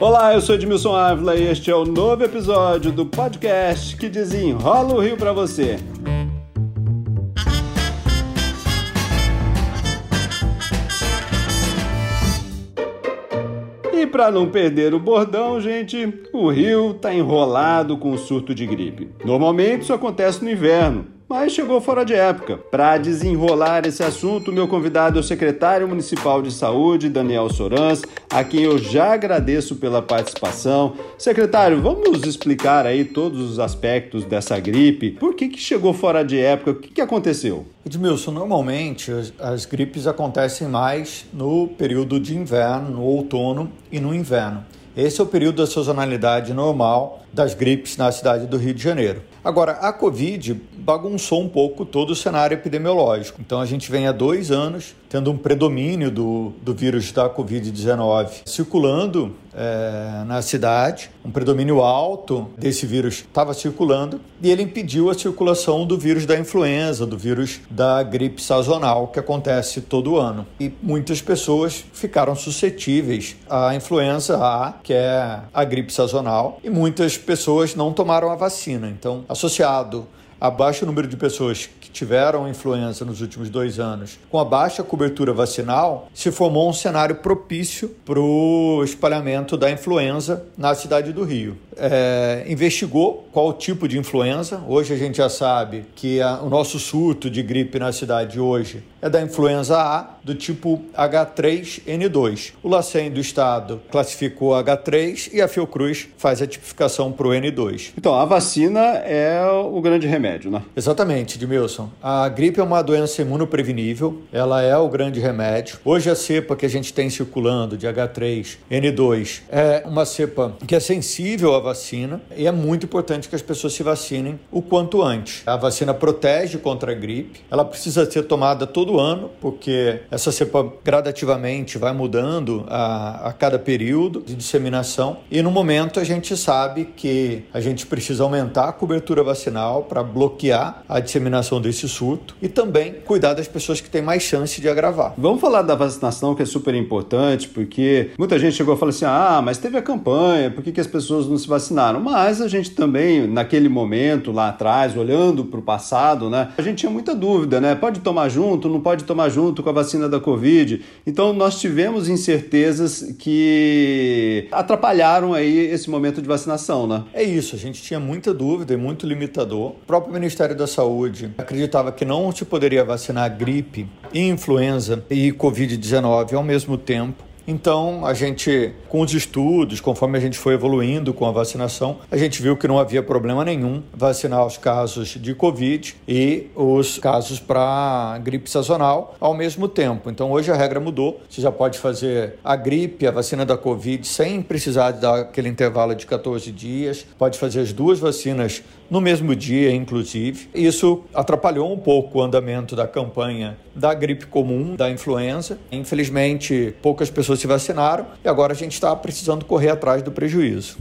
Olá, eu sou Edmilson Ávila e este é o novo episódio do podcast que desenrola o Rio para você. E para não perder o bordão, gente, o Rio tá enrolado com o surto de gripe. Normalmente isso acontece no inverno, mas chegou fora de época. Para desenrolar esse assunto, meu convidado é o secretário municipal de saúde, Daniel Sorans, a quem eu já agradeço pela participação. Secretário, vamos explicar aí todos os aspectos dessa gripe. Por que, que chegou fora de época? O que, que aconteceu? Edmilson, normalmente as, as gripes acontecem mais no período de inverno, no outono e no inverno. Esse é o período da sazonalidade normal das gripes na cidade do Rio de Janeiro. Agora, a Covid bagunçou um pouco todo o cenário epidemiológico. Então, a gente vem há dois anos tendo um predomínio do, do vírus da Covid-19 circulando é, na cidade, um predomínio alto desse vírus estava circulando e ele impediu a circulação do vírus da influenza, do vírus da gripe sazonal que acontece todo ano. E muitas pessoas ficaram suscetíveis à influenza A, que é a gripe sazonal, e muitas pessoas não tomaram a vacina. Então, associado a baixo número de pessoas que tiveram influenza nos últimos dois anos, com a baixa cobertura vacinal, se formou um cenário propício para o espalhamento da influenza na cidade do Rio. É, investigou qual tipo de influenza. Hoje a gente já sabe que a, o nosso surto de gripe na cidade hoje é da influenza A, do tipo H3N2. O LACEN do estado classificou H3 e a Fiocruz faz a tipificação para o N2. Então, a vacina é o grande remédio, né? Exatamente, Edmilson. A gripe é uma doença imunoprevenível, ela é o grande remédio. Hoje a cepa que a gente tem circulando de H3N2 é uma cepa que é sensível à vacina e é muito importante que as pessoas se vacinem o quanto antes. A vacina protege contra a gripe, ela precisa ser tomada todo ano, porque essa cepa gradativamente vai mudando a, a cada período de disseminação. E no momento a gente sabe que a gente precisa aumentar a cobertura vacinal para bloquear a disseminação desse surto e também cuidar das pessoas que têm mais chance de agravar. Vamos falar da vacinação, que é super importante, porque muita gente chegou a falar assim: ah, mas teve a campanha, por que, que as pessoas não se vacinaram? Mas a gente também, naquele momento, lá atrás, olhando para o passado, né, a gente tinha muita dúvida, né? Pode tomar junto, não pode tomar junto com a vacina da Covid. Então nós tivemos incertezas que atrapalharam aí esse momento de vacinação, né? É isso, a gente tinha muita dúvida e muito limitador. O próprio Ministério da Saúde acreditava que não se poderia vacinar gripe, influenza e Covid-19 ao mesmo tempo. Então, a gente, com os estudos, conforme a gente foi evoluindo com a vacinação, a gente viu que não havia problema nenhum vacinar os casos de Covid e os casos para gripe sazonal ao mesmo tempo. Então, hoje a regra mudou. Você já pode fazer a gripe, a vacina da Covid, sem precisar de dar aquele intervalo de 14 dias. Pode fazer as duas vacinas no mesmo dia, inclusive. Isso atrapalhou um pouco o andamento da campanha da gripe comum, da influenza. Infelizmente, poucas pessoas se vacinaram e agora a gente está precisando correr atrás do prejuízo.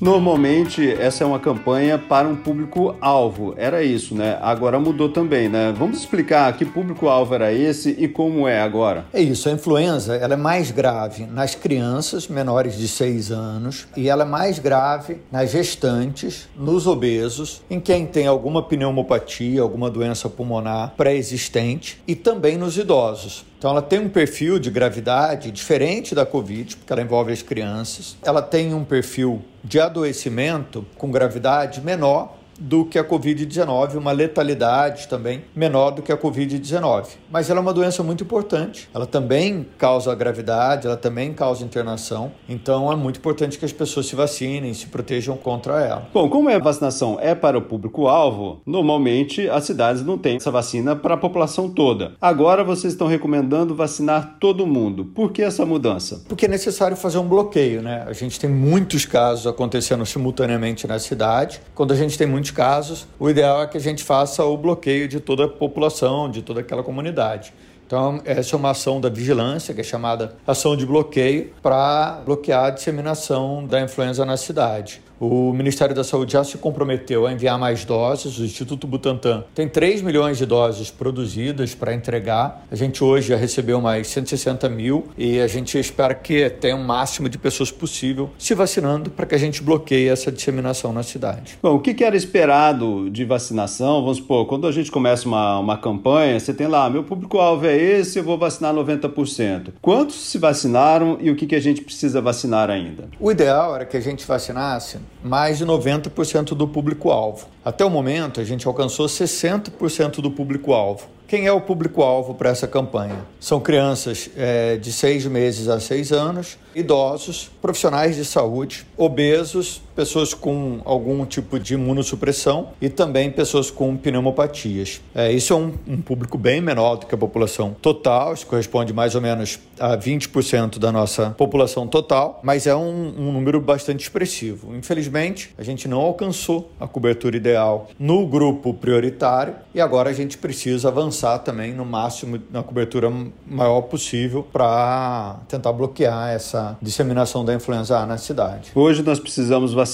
Normalmente essa é uma campanha para um público-alvo, era isso, né? Agora mudou também, né? Vamos explicar que público-alvo era esse e como é agora? É isso, a influenza ela é mais grave nas crianças menores de 6 anos e ela é mais grave nas gestantes, nos obesos, em quem tem alguma pneumopatia, alguma doença pulmonar pré-existente e também nos idosos. Então, ela tem um perfil de gravidade diferente da Covid, porque ela envolve as crianças. Ela tem um perfil de adoecimento com gravidade menor do que a Covid-19, uma letalidade também menor do que a Covid-19. Mas ela é uma doença muito importante. Ela também causa gravidade, ela também causa internação. Então é muito importante que as pessoas se vacinem, se protejam contra ela. Bom, como a vacinação é para o público-alvo, normalmente as cidades não têm essa vacina para a população toda. Agora vocês estão recomendando vacinar todo mundo. Por que essa mudança? Porque é necessário fazer um bloqueio, né? A gente tem muitos casos acontecendo simultaneamente na cidade. Quando a gente tem muitos casos, o ideal é que a gente faça o bloqueio de toda a população, de toda aquela comunidade. Então, essa é uma ação da vigilância, que é chamada ação de bloqueio, para bloquear a disseminação da influenza na cidade. O Ministério da Saúde já se comprometeu a enviar mais doses. O Instituto Butantan tem 3 milhões de doses produzidas para entregar. A gente hoje já recebeu mais 160 mil e a gente espera que tenha o um máximo de pessoas possível se vacinando para que a gente bloqueie essa disseminação na cidade. Bom, o que era esperado de vacinação? Vamos supor, quando a gente começa uma, uma campanha, você tem lá, meu público-alvo é esse, eu vou vacinar 90%. Quantos se vacinaram e o que, que a gente precisa vacinar ainda? O ideal era que a gente vacinasse mais de 90% do público-alvo. Até o momento, a gente alcançou 60% do público-alvo. Quem é o público-alvo para essa campanha? São crianças é, de seis meses a seis anos, idosos, profissionais de saúde, obesos, pessoas com algum tipo de imunossupressão e também pessoas com pneumopatias. É, isso é um, um, público bem menor do que a população total, isso corresponde mais ou menos a 20% da nossa população total, mas é um, um número bastante expressivo. Infelizmente, a gente não alcançou a cobertura ideal no grupo prioritário e agora a gente precisa avançar também no máximo na cobertura maior possível para tentar bloquear essa disseminação da influenza A na cidade. Hoje nós precisamos vacinar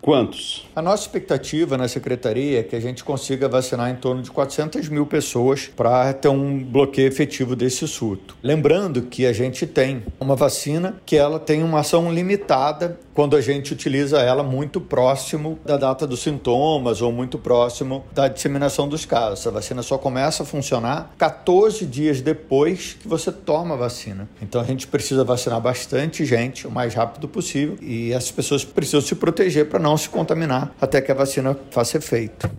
quantos? A nossa expectativa na secretaria é que a gente consiga vacinar em torno de 400 mil pessoas para ter um bloqueio efetivo desse surto. Lembrando que a gente tem uma vacina que ela tem uma ação limitada quando a gente utiliza ela muito próximo da data dos sintomas ou muito próximo da disseminação dos casos. A vacina só começa a funcionar 14 dias depois que você toma a vacina. Então a gente precisa vacinar bastante gente o mais rápido possível e essas pessoas precisam se proteger para não se contaminar até que a vacina faça efeito.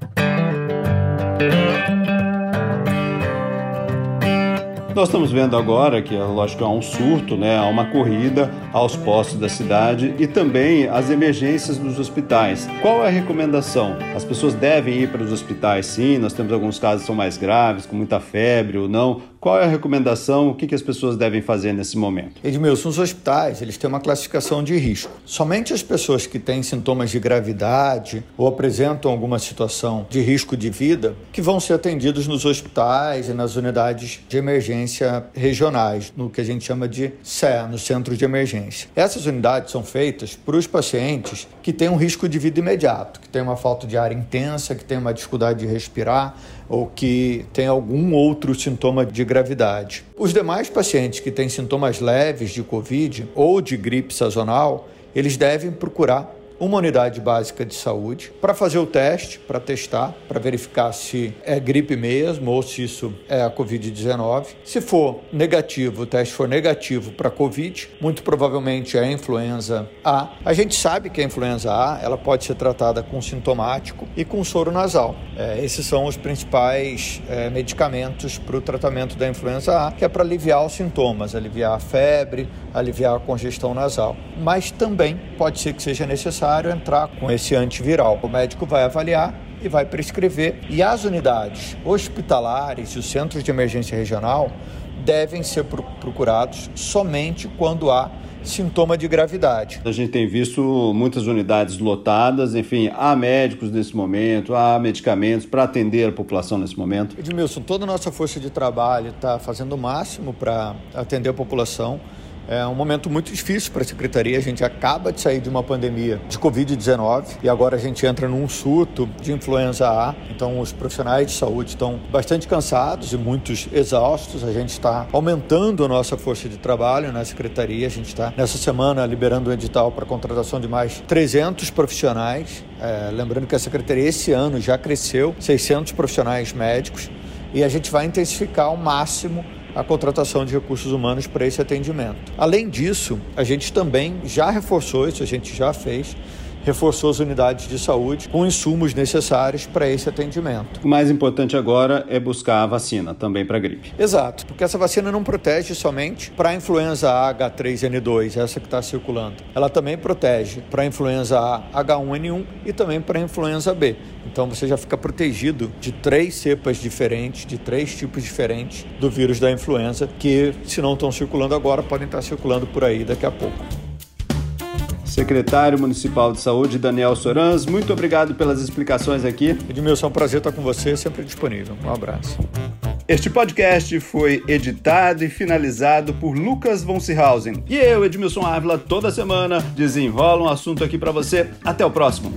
Nós estamos vendo agora que, lógico, há um surto, né? há uma corrida aos postos da cidade e também as emergências dos hospitais. Qual é a recomendação? As pessoas devem ir para os hospitais, sim. Nós temos alguns casos que são mais graves, com muita febre ou não. Qual é a recomendação? O que, as pessoas devem fazer nesse momento? Edmilson, os hospitais eles têm uma classificação de risco. Somente as pessoas que têm sintomas de gravidade ou apresentam alguma situação de risco de vida que vão ser atendidos nos hospitais e nas unidades de emergência regionais, no que a gente chama de CE, no centro de emergência. Essas unidades são feitas para os pacientes que têm um risco de vida imediato, que têm uma falta de ar intensa, que têm uma dificuldade de respirar ou que têm algum outro sintoma de gravidade. Os demais pacientes que têm sintomas leves de Covid ou de gripe sazonal, eles devem procurar uma unidade básica de saúde para fazer o teste, para testar, para verificar se é gripe mesmo ou se isso é a Covid-19. Se for negativo, o teste for negativo para Covid, muito provavelmente é a influenza A. A gente sabe que a influenza A ela pode ser tratada com sintomático e com soro nasal. É, esses são os principais é, medicamentos para o tratamento da influenza A, que é para aliviar os sintomas, aliviar a febre, aliviar a congestão nasal. Mas também pode ser que seja necessário entrar com esse antiviral. O médico vai avaliar e vai prescrever. E as unidades hospitalares e os centros de emergência regional devem ser procurados somente quando há sintoma de gravidade. A gente tem visto muitas unidades lotadas, enfim, há médicos nesse momento, há medicamentos para atender a população nesse momento. Edmilson, toda a nossa força de trabalho está fazendo o máximo para atender a população. É um momento muito difícil para a secretaria. A gente acaba de sair de uma pandemia de Covid-19 e agora a gente entra num surto de influenza A. Então, os profissionais de saúde estão bastante cansados e muitos exaustos. A gente está aumentando a nossa força de trabalho na secretaria. A gente está, nessa semana, liberando um edital para contratação de mais 300 profissionais. É, lembrando que a secretaria esse ano já cresceu 600 profissionais médicos e a gente vai intensificar ao máximo a contratação de recursos humanos para esse atendimento. Além disso, a gente também já reforçou isso, a gente já fez reforçou as unidades de saúde com insumos necessários para esse atendimento. O mais importante agora é buscar a vacina também para a gripe. Exato, porque essa vacina não protege somente para a influenza A H3N2, essa que está circulando. Ela também protege para a influenza A H1N1 e também para a influenza B. Então você já fica protegido de três cepas diferentes, de três tipos diferentes do vírus da influenza, que se não estão circulando agora, podem estar circulando por aí daqui a pouco. Secretário Municipal de Saúde, Daniel Sorans, muito obrigado pelas explicações aqui. Edmilson, é um prazer estar com você, sempre disponível. Um abraço. Este podcast foi editado e finalizado por Lucas von Seehausen. E eu, Edmilson Ávila, toda semana desenrola um assunto aqui para você. Até o próximo.